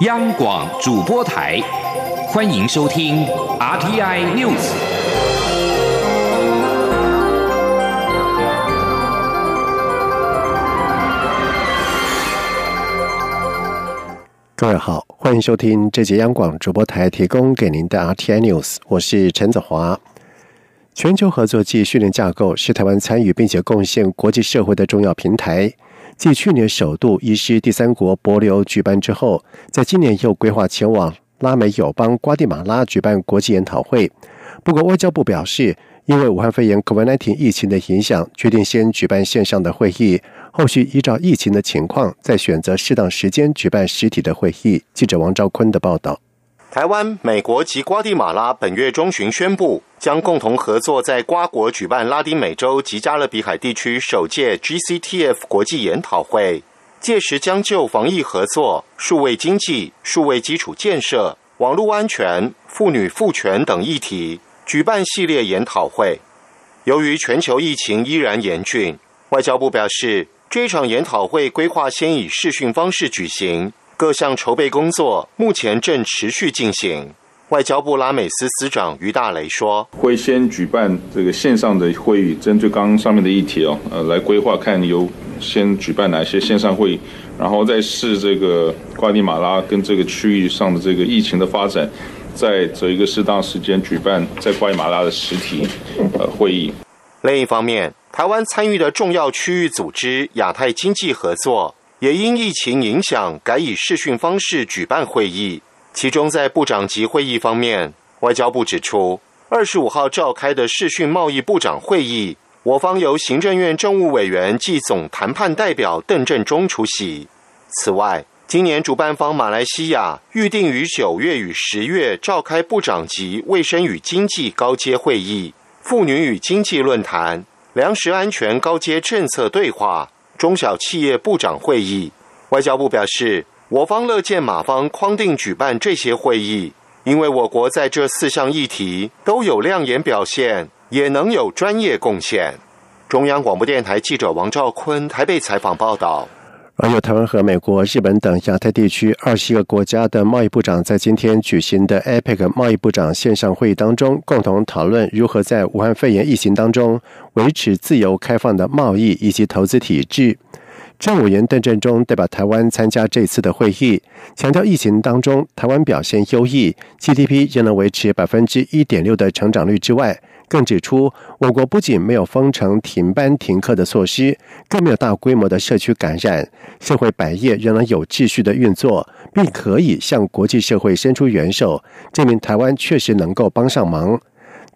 央广主播台，欢迎收听 RTI News。各位好，欢迎收听这节央广主播台提供给您的 RTI News，我是陈子华。全球合作暨训练架构是台湾参与并且贡献国际社会的重要平台。继去年首度移师第三国博流举办之后，在今年又规划前往拉美友邦瓜地马拉举办国际研讨会。不过，外交部表示，因为武汉肺炎 （COVID-19） 疫情的影响，决定先举办线上的会议，后续依照疫情的情况，再选择适当时间举办实体的会议。记者王兆坤的报道。台湾、美国及瓜地马拉本月中旬宣布，将共同合作在瓜国举办拉丁美洲及加勒比海地区首届 GCTF 国际研讨会。届时将就防疫合作、数位经济、数位基础建设、网络安全、妇女赋权等议题举办系列研讨会。由于全球疫情依然严峻，外交部表示，这场研讨会规划先以视讯方式举行。各项筹备工作目前正持续进行。外交部拉美司司长于大雷说：“会先举办这个线上的会议，针对刚刚上面的议题哦，呃，来规划看有先举办哪些线上会议，然后再视这个瓜地马拉跟这个区域上的这个疫情的发展，再择一个适当时间举办在瓜地马拉的实体呃会议。另一方面，台湾参与的重要区域组织亚太经济合作。”也因疫情影响，改以视讯方式举办会议。其中，在部长级会议方面，外交部指出，二十五号召开的视讯贸易部长会议，我方由行政院政务委员暨总谈判代表邓振中出席。此外，今年主办方马来西亚预定于九月与十月召开部长级卫生与经济高阶会议、妇女与经济论坛、粮食安全高阶政策对话。中小企业部长会议，外交部表示，我方乐见马方框定举办这些会议，因为我国在这四项议题都有亮眼表现，也能有专业贡献。中央广播电台记者王兆坤台北采访报道。而有台湾和美国、日本等亚太地区二十一个国家的贸易部长在今天举行的 APEC 贸易部长线上会议当中，共同讨论如何在武汉肺炎疫情当中维持自由开放的贸易以及投资体制。政务员邓振中代表台湾参加这次的会议，强调疫情当中台湾表现优异，GDP 仍能维持百分之一点六的成长率之外。更指出，我国不仅没有封城、停班、停课的措施，更没有大规模的社区感染，社会百业仍然有秩序的运作，并可以向国际社会伸出援手，证明台湾确实能够帮上忙。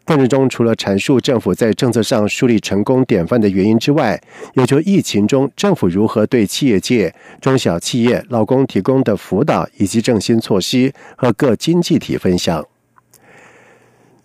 邓志中除了阐述政府在政策上树立成功典范的原因之外，也就疫情中政府如何对企业界、中小企业、劳工提供的辅导以及振兴措施和各经济体分享。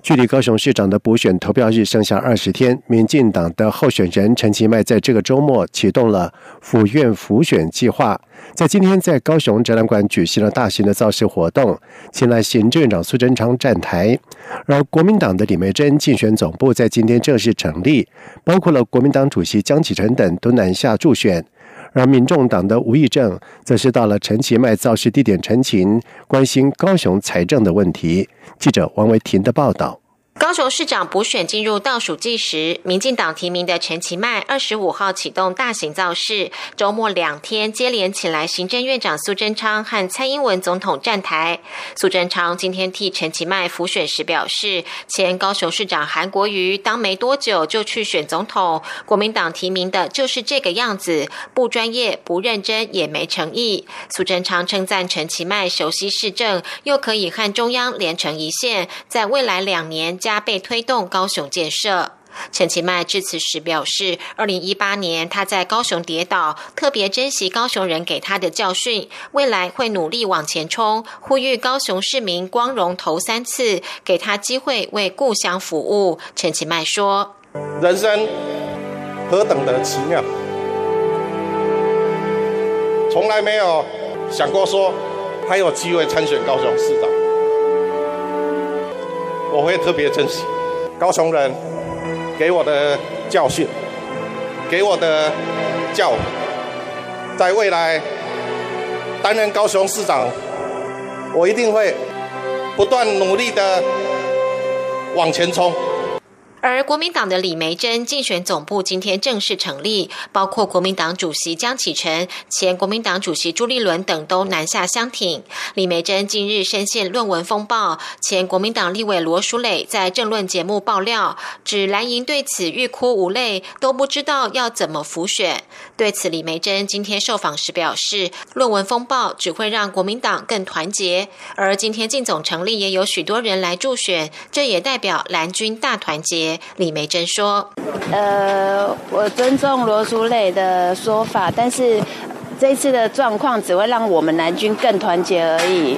距离高雄市长的补选投票日剩下二十天，民进党的候选人陈其迈在这个周末启动了府院辅选计划，在今天在高雄展览馆举行了大型的造势活动，请来行政院长苏贞昌站台。而国民党的李梅珍竞选总部在今天正式成立，包括了国民党主席江启臣等都南下助选。而民众党的吴益政则是到了陈其迈造势地点陈情，关心高雄财政的问题。记者王维婷的报道。高雄市长补选进入倒数计时，民进党提名的陈其迈二十五号启动大型造势，周末两天接连请来行政院长苏贞昌和蔡英文总统站台。苏贞昌今天替陈其迈辅选时表示，前高雄市长韩国瑜当没多久就去选总统，国民党提名的就是这个样子，不专业、不认真，也没诚意。苏贞昌称赞陈其迈熟悉市政，又可以和中央连成一线，在未来两年加。加倍推动高雄建设。陈其迈致辞时表示，二零一八年他在高雄跌倒，特别珍惜高雄人给他的教训，未来会努力往前冲，呼吁高雄市民光荣投三次，给他机会为故乡服务。陈其迈说：“人生何等的奇妙，从来没有想过说还有机会参选高雄市长。”我会特别珍惜高雄人给我的教训，给我的教，在未来担任高雄市长我一定会不断努力的往前冲。而国民党的李梅珍竞选总部今天正式成立，包括国民党主席江启臣、前国民党主席朱立伦等都南下相挺。李梅珍近日深陷论文风暴，前国民党立委罗淑蕾在政论节目爆料，指蓝营对此欲哭无泪，都不知道要怎么浮选。对此，李梅珍今天受访时表示，论文风暴只会让国民党更团结，而今天进总成立也有许多人来助选，这也代表蓝军大团结。李梅珍说：“呃，我尊重罗淑蕾的说法，但是这次的状况只会让我们南军更团结而已，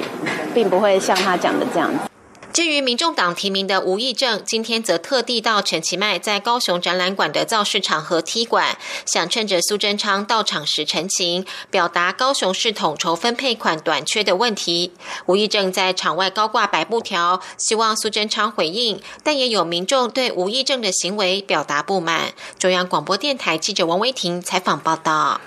并不会像他讲的这样子。”至于民众党提名的吴益政，今天则特地到陈其迈在高雄展览馆的造势场合踢馆，想趁着苏贞昌到场时陈情，表达高雄市统筹分配款短缺的问题。吴益政在场外高挂白布条，希望苏贞昌回应，但也有民众对吴益政的行为表达不满。中央广播电台记者王威婷采访报道。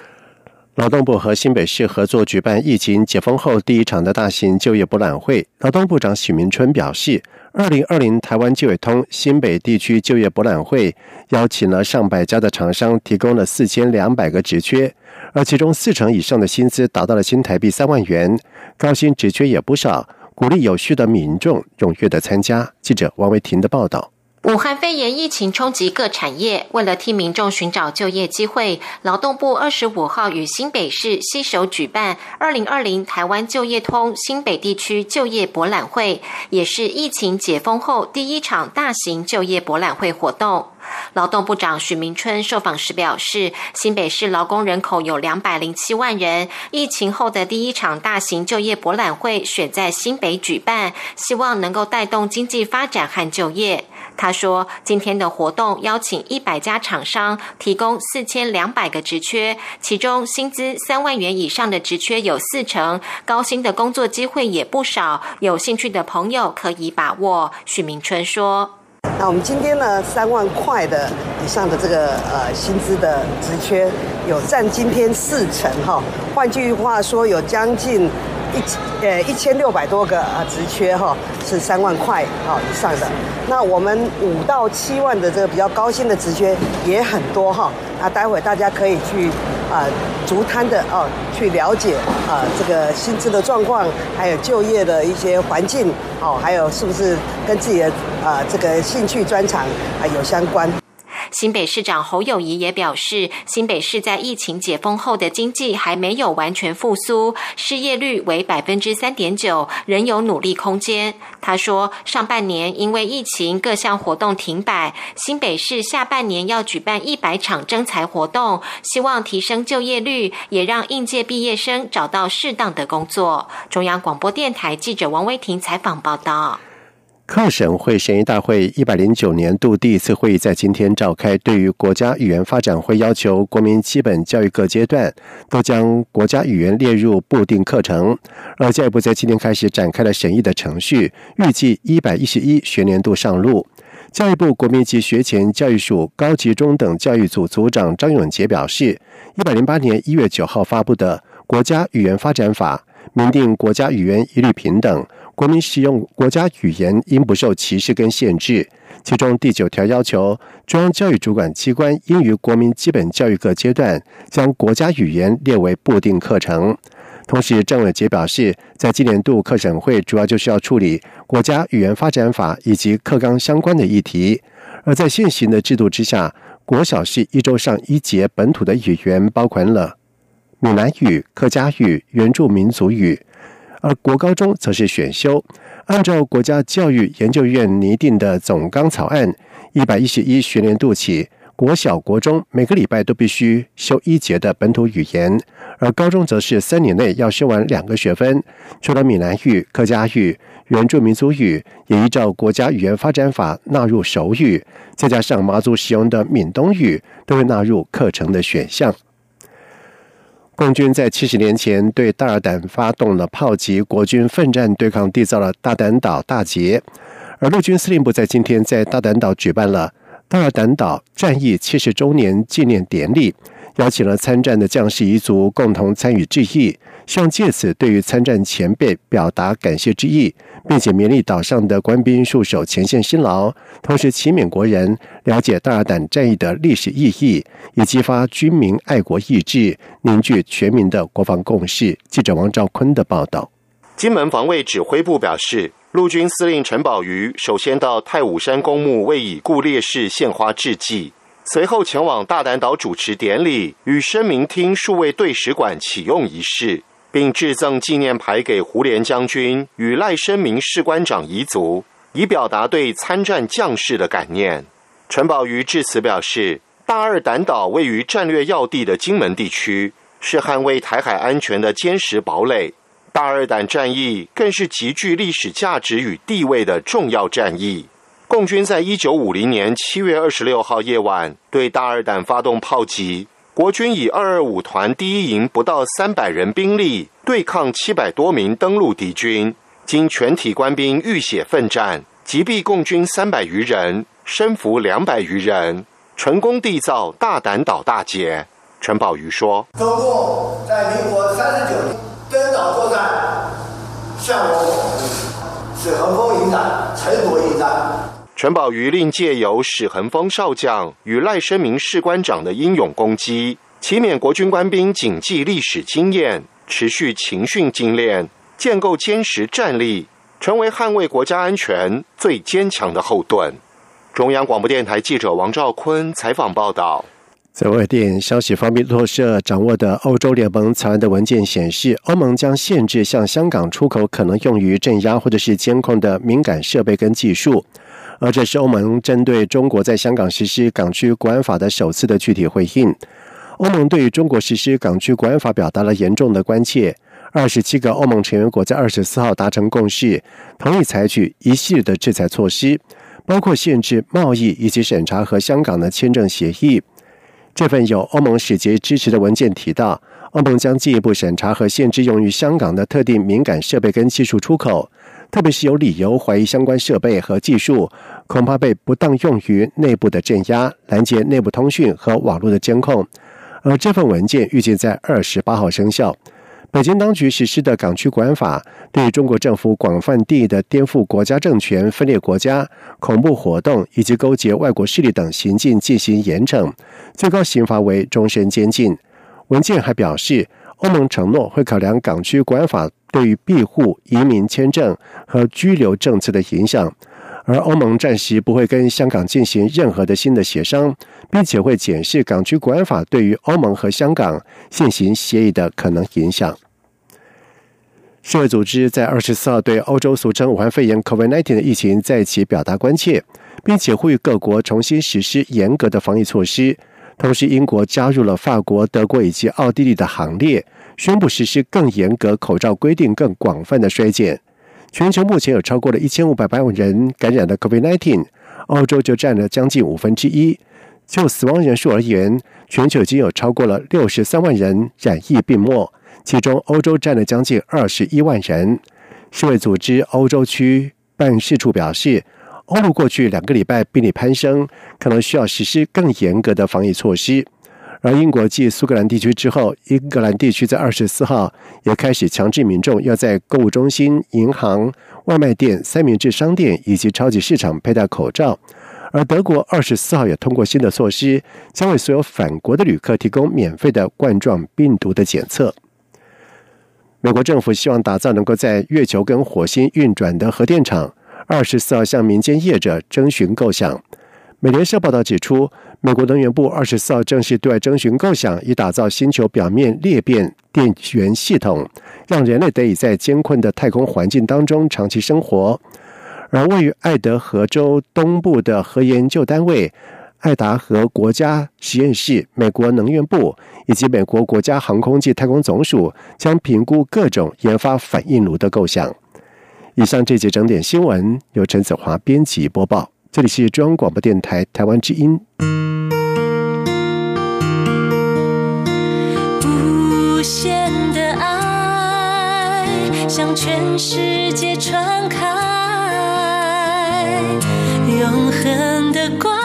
劳动部和新北市合作举办疫情解封后第一场的大型就业博览会。劳动部长许明春表示，二零二零台湾就业通新北地区就业博览会邀请了上百家的厂商，提供了四千两百个职缺，而其中四成以上的薪资达到了新台币三万元，高薪职缺也不少，鼓励有序的民众踊跃的参加。记者王维婷的报道。武汉肺炎疫情冲击各产业，为了替民众寻找就业机会，劳动部二十五号与新北市携手举办二零二零台湾就业通新北地区就业博览会，也是疫情解封后第一场大型就业博览会活动。劳动部长许明春受访时表示，新北市劳工人口有两百零七万人，疫情后的第一场大型就业博览会选在新北举办，希望能够带动经济发展和就业。他说：“今天的活动邀请一百家厂商，提供四千两百个职缺，其中薪资三万元以上的职缺有四成，高薪的工作机会也不少。有兴趣的朋友可以把握。”许明春说：“那我们今天呢，三万块的以上的这个呃薪资的职缺，有占今天四成哈。换句话说，有将近。”一呃一千六百多个啊职缺哈是三万块啊以上的，那我们五到七万的这个比较高薪的职缺也很多哈，那待会大家可以去啊逐摊的哦去了解啊这个薪资的状况，还有就业的一些环境哦，还有是不是跟自己的啊这个兴趣专长啊有相关。新北市长侯友谊也表示，新北市在疫情解封后的经济还没有完全复苏，失业率为百分之三点九，仍有努力空间。他说，上半年因为疫情各项活动停摆，新北市下半年要举办一百场征才活动，希望提升就业率，也让应届毕业生找到适当的工作。中央广播电台记者王威婷采访报道。各省会审议大会一百零九年度第一次会议在今天召开。对于国家语言发展会要求国民基本教育各阶段都将国家语言列入固定课程，而教育部在今天开始展开了审议的程序，预计一百一十一学年度上路。教育部国民级学前教育署高级中等教育组组长张永杰表示，一百零八年一月九号发布的《国家语言发展法》明定国家语言一律平等。国民使用国家语言应不受歧视跟限制。其中第九条要求，中央教育主管机关应于国民基本教育各阶段将国家语言列为固定课程。同时，郑伟杰表示，在今年度课审会主要就是要处理国家语言发展法以及课纲相关的议题。而在现行的制度之下，国小是一周上一节本土的语言，包括了闽南语、客家语、原住民族语。而国高中则是选修，按照国家教育研究院拟定的总纲草案，一百一十一学年度起，国小、国中每个礼拜都必须修一节的本土语言，而高中则是三年内要修完两个学分。除了闽南语、客家语、原住民族语，也依照国家语言发展法纳入手语，再加上马祖使用的闽东语，都会纳入课程的选项。共军在七十年前对大尔胆发动了炮击，国军奋战对抗，缔造了大胆岛大捷。而陆军司令部在今天在大胆岛举办了大尔胆岛战役七十周年纪念典礼，邀请了参战的将士遗族共同参与致意，希望借此对于参战前辈表达感谢之意，并且勉励岛上的官兵戍守前线辛劳，同时启勉国人了解大胆战役的历史意义，以激发军民爱国意志，凝聚全民的国防共识。记者王兆坤的报道。金门防卫指挥部表示，陆军司令陈宝瑜首先到太武山公墓为已故烈士献花致祭。随后前往大胆岛主持典礼与声明厅数位对使馆启用仪式，并致赠纪念牌给胡琏将军与赖声明士官长遗族，以表达对参战将士的感念。陈宝瑜致辞表示，大二胆岛位于战略要地的金门地区，是捍卫台海安全的坚实堡垒。大二胆战役更是极具历史价值与地位的重要战役。共军在一九五零年七月二十六号夜晚对大二胆发动炮击，国军以二二五团第一营不到三百人兵力对抗七百多名登陆敌军，经全体官兵浴血奋战，击毙共军三百余人，身俘两百余人，成功缔造大胆岛大捷。陈宝瑜说：“中共在民国三十九年登岛作战，向我是横风迎战，沉着应战。”陈宝瑜另借由史恒峰少将与赖声明士官长的英勇攻击，启勉国军官兵谨记历史经验，持续勤训精练，建构坚实战力，成为捍卫国家安全最坚强的后盾。中央广播电台记者王兆坤采访报道。在外电消息方面，路透社掌握的欧洲联盟草案的文件显示，欧盟将限制向香港出口可能用于镇压或者是监控的敏感设备跟技术。而这是欧盟针对中国在香港实施港区国安法的首次的具体回应。欧盟对中国实施港区国安法表达了严重的关切。二十七个欧盟成员国在二十四号达成共识，同意采取一系列的制裁措施，包括限制贸易以及审查和香港的签证协议。这份由欧盟使节支持的文件提到，欧盟将进一步审查和限制用于香港的特定敏感设备跟技术出口。特别是有理由怀疑相关设备和技术恐怕被不当用于内部的镇压、拦截内部通讯和网络的监控，而这份文件预计在二十八号生效。北京当局实施的港区国安法对中国政府广泛定义的颠覆国家政权、分裂国家、恐怖活动以及勾结外国势力等行径进行严惩，最高刑罚为终身监禁。文件还表示，欧盟承诺会考量港区国安法。对于庇护、移民签证和居留政策的影响，而欧盟暂时不会跟香港进行任何的新的协商，并且会检视港区国安法对于欧盟和香港现行协议的可能影响。世卫组织在二十四号对欧洲俗称武汉肺炎 （COVID-19） 的疫情再起表达关切，并且呼吁各国重新实施严格的防疫措施。同时，英国加入了法国、德国以及奥地利的行列。宣布实施更严格口罩规定、更广泛的衰减。全球目前有超过了一千五百万人感染的 COVID-19，欧洲就占了将近五分之一。就死亡人数而言，全球已经有超过了六十三万人染疫病末，其中欧洲占了将近二十一万人。世卫组织欧洲区办事处表示，欧陆过去两个礼拜病例攀升，可能需要实施更严格的防疫措施。而英国继苏格兰地区之后，英格兰地区在二十四号也开始强制民众要在购物中心、银行、外卖店、三明治商店以及超级市场佩戴口罩。而德国二十四号也通过新的措施，将为所有返国的旅客提供免费的冠状病毒的检测。美国政府希望打造能够在月球跟火星运转的核电厂，二十四号向民间业者征询构想。美联社报道指出。美国能源部二十四号正式对外征询构想，以打造星球表面裂变电源系统，让人类得以在艰困的太空环境当中长期生活。而位于爱德荷州东部的核研究单位爱达荷国家实验室、美国能源部以及美国国家航空暨太空总署将评估各种研发反应炉的构想。以上这节整点新闻由陈子华编辑播报，这里是中央广播电台台湾之音。限的爱向全世界传开，永恒的光。